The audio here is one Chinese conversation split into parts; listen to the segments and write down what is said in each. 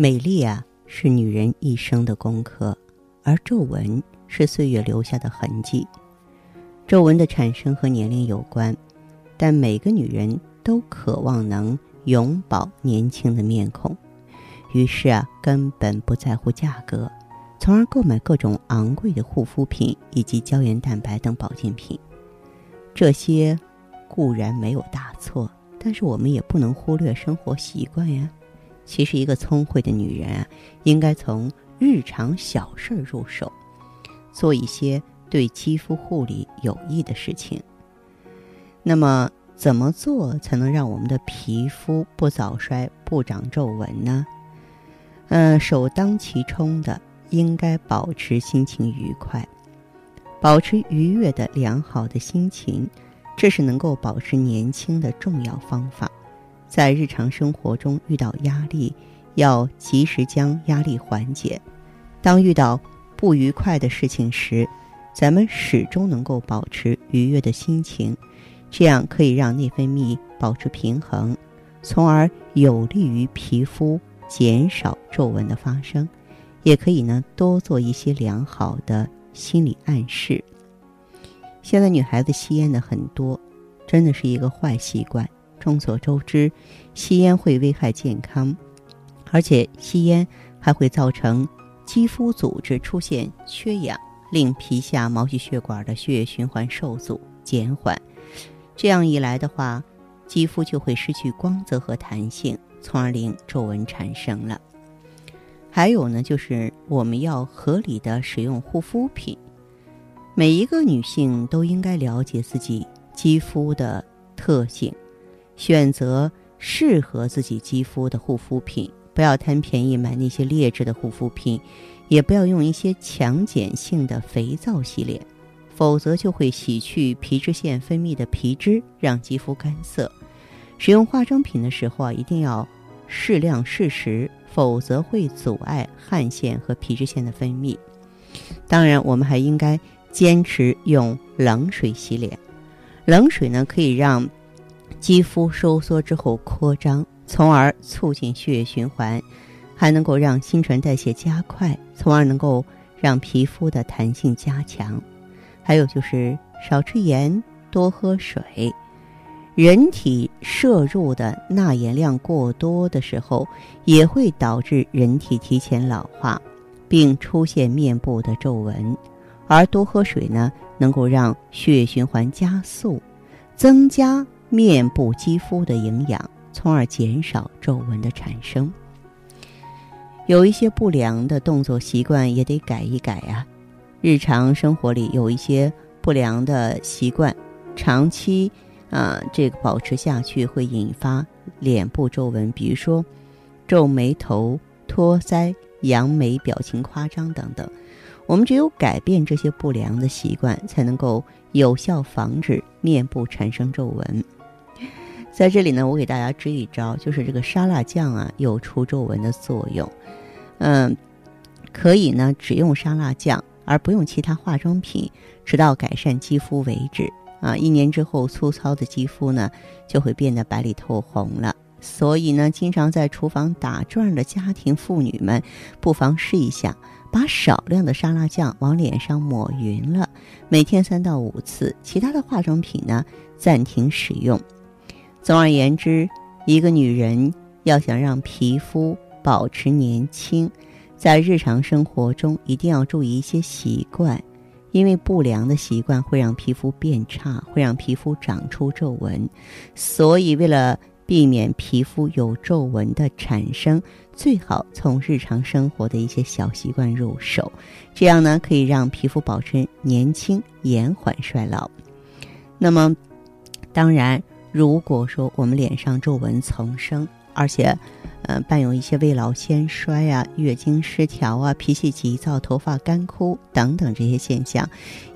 美丽啊，是女人一生的功课，而皱纹是岁月留下的痕迹。皱纹的产生和年龄有关，但每个女人都渴望能永葆年轻的面孔，于是啊，根本不在乎价格，从而购买各种昂贵的护肤品以及胶原蛋白等保健品。这些固然没有大错，但是我们也不能忽略生活习惯呀。其实，一个聪慧的女人啊，应该从日常小事入手，做一些对肌肤护理有益的事情。那么，怎么做才能让我们的皮肤不早衰、不长皱纹呢？嗯，首当其冲的应该保持心情愉快，保持愉悦的良好的心情，这是能够保持年轻的重要方法。在日常生活中遇到压力，要及时将压力缓解。当遇到不愉快的事情时，咱们始终能够保持愉悦的心情，这样可以让内分泌保持平衡，从而有利于皮肤减少皱纹的发生。也可以呢，多做一些良好的心理暗示。现在女孩子吸烟的很多，真的是一个坏习惯。众所周知，吸烟会危害健康，而且吸烟还会造成肌肤组织出现缺氧，令皮下毛细血管的血液循环受阻减缓。这样一来的话，肌肤就会失去光泽和弹性，从而令皱纹产生了。还有呢，就是我们要合理的使用护肤品。每一个女性都应该了解自己肌肤的特性。选择适合自己肌肤的护肤品，不要贪便宜买那些劣质的护肤品，也不要用一些强碱性的肥皂洗脸，否则就会洗去皮脂腺分泌的皮脂，让肌肤干涩。使用化妆品的时候啊，一定要适量适时，否则会阻碍汗腺和皮脂腺的分泌。当然，我们还应该坚持用冷水洗脸，冷水呢可以让。肌肤收缩之后扩张，从而促进血液循环，还能够让新陈代谢加快，从而能够让皮肤的弹性加强。还有就是少吃盐，多喝水。人体摄入的钠盐量过多的时候，也会导致人体提前老化，并出现面部的皱纹。而多喝水呢，能够让血液循环加速，增加。面部肌肤的营养，从而减少皱纹的产生。有一些不良的动作习惯也得改一改啊！日常生活里有一些不良的习惯，长期啊这个保持下去会引发脸部皱纹，比如说皱眉头、托腮、扬眉、表情夸张等等。我们只有改变这些不良的习惯，才能够有效防止面部产生皱纹。在这里呢，我给大家支一招，就是这个沙拉酱啊，有除皱纹的作用。嗯，可以呢，只用沙拉酱，而不用其他化妆品，直到改善肌肤为止。啊，一年之后，粗糙的肌肤呢，就会变得白里透红了。所以呢，经常在厨房打转的家庭妇女们，不妨试一下，把少量的沙拉酱往脸上抹匀了，每天三到五次，其他的化妆品呢，暂停使用。总而言之，一个女人要想让皮肤保持年轻，在日常生活中一定要注意一些习惯，因为不良的习惯会让皮肤变差，会让皮肤长出皱纹。所以，为了避免皮肤有皱纹的产生，最好从日常生活的一些小习惯入手，这样呢可以让皮肤保持年轻，延缓衰老。那么，当然。如果说我们脸上皱纹丛生，而且，呃，伴有一些未老先衰啊、月经失调啊、脾气急躁、头发干枯等等这些现象，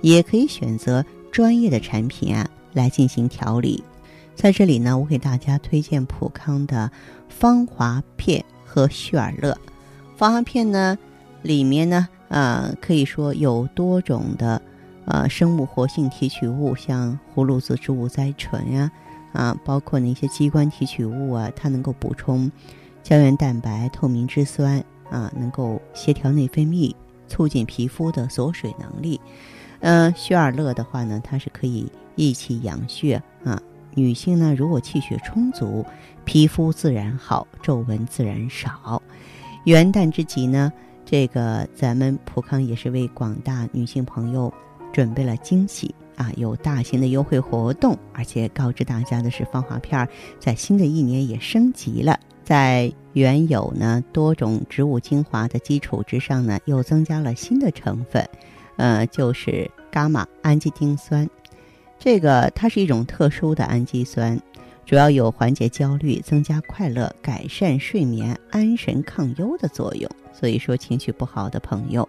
也可以选择专业的产品啊来进行调理。在这里呢，我给大家推荐普康的芳华片和旭尔乐。芳华片呢，里面呢，呃，可以说有多种的呃生物活性提取物，像葫芦籽植物甾醇呀，啊包括那些激光提取物啊，它能够补充。胶原蛋白、透明质酸啊，能够协调内分泌，促进皮肤的锁水能力。嗯，血尔乐的话呢，它是可以益气养血啊。女性呢，如果气血充足，皮肤自然好，皱纹自然少。元旦之际呢，这个咱们普康也是为广大女性朋友准备了惊喜啊，有大型的优惠活动，而且告知大家的是，芳华片儿在新的一年也升级了。在原有呢多种植物精华的基础之上呢，又增加了新的成分，呃，就是伽马氨基丁酸。这个它是一种特殊的氨基酸，主要有缓解焦虑、增加快乐、改善睡眠、安神抗忧的作用。所以说，情绪不好的朋友，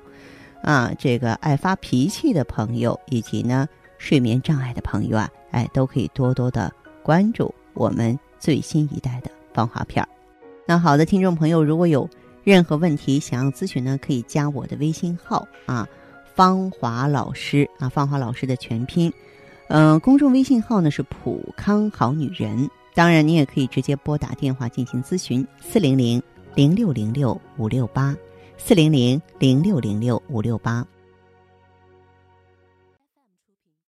啊，这个爱发脾气的朋友，以及呢睡眠障碍的朋友啊，哎，都可以多多的关注我们最新一代的芳华片儿。那好的，听众朋友，如果有任何问题想要咨询呢，可以加我的微信号啊，芳华老师啊，芳华老师的全拼，嗯，公众微信号呢是普康好女人。当然，你也可以直接拨打电话进行咨询，四零零零六零六五六八，四零零零六零六五六八。